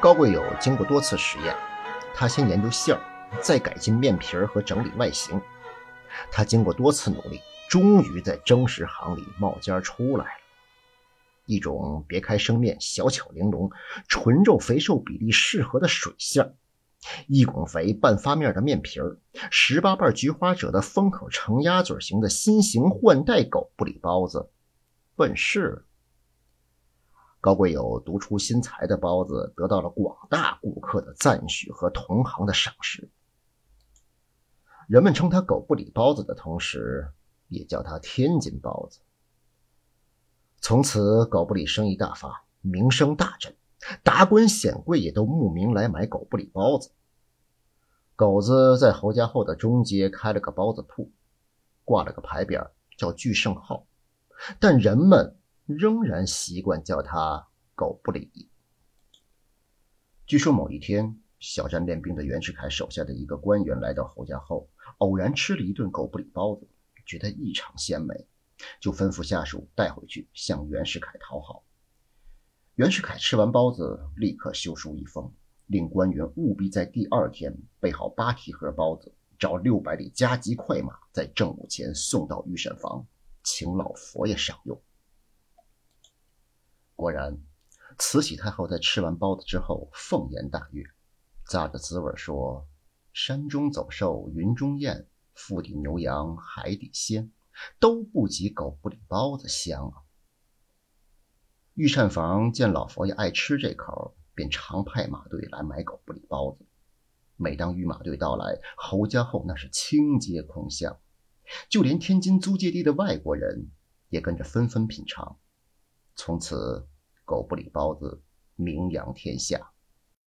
高贵友经过多次实验，他先研究馅儿，再改进面皮儿和整理外形。他经过多次努力，终于在蒸食行里冒尖出来了。一种别开生面、小巧玲珑、纯肉肥瘦比例适合的水馅儿，一拱肥半发面的面皮儿，十八瓣菊花褶的封口呈鸭嘴形的新型换代狗不理包子，问世了。高贵友独出心裁的包子得到了广大顾客的赞许和同行的赏识。人们称他“狗不理包子”的同时，也叫他“天津包子”。从此，狗不理生意大发，名声大振，达官显贵也都慕名来买狗不理包子。狗子在侯家后的中街开了个包子铺，挂了个牌匾叫“聚盛号”，但人们仍然习惯叫它“狗不理”。据说某一天，小站练兵的袁世凯手下的一个官员来到侯家后，偶然吃了一顿狗不理包子，觉得异常鲜美。就吩咐下属带回去向袁世凯讨好。袁世凯吃完包子，立刻修书一封，令官员务必在第二天备好八提盒包子，找六百里加急快马，在正午前送到御膳房，请老佛爷赏用。果然，慈禧太后在吃完包子之后，凤颜大悦，咂着滋味说：“山中走兽，云中雁，腹底牛羊，海底鲜。”都不及狗不理包子香啊！御膳房见老佛爷爱吃这口，便常派马队来买狗不理包子。每当御马队到来，侯家后那是清街空巷，就连天津租界地的外国人也跟着纷纷品尝。从此，狗不理包子名扬天下。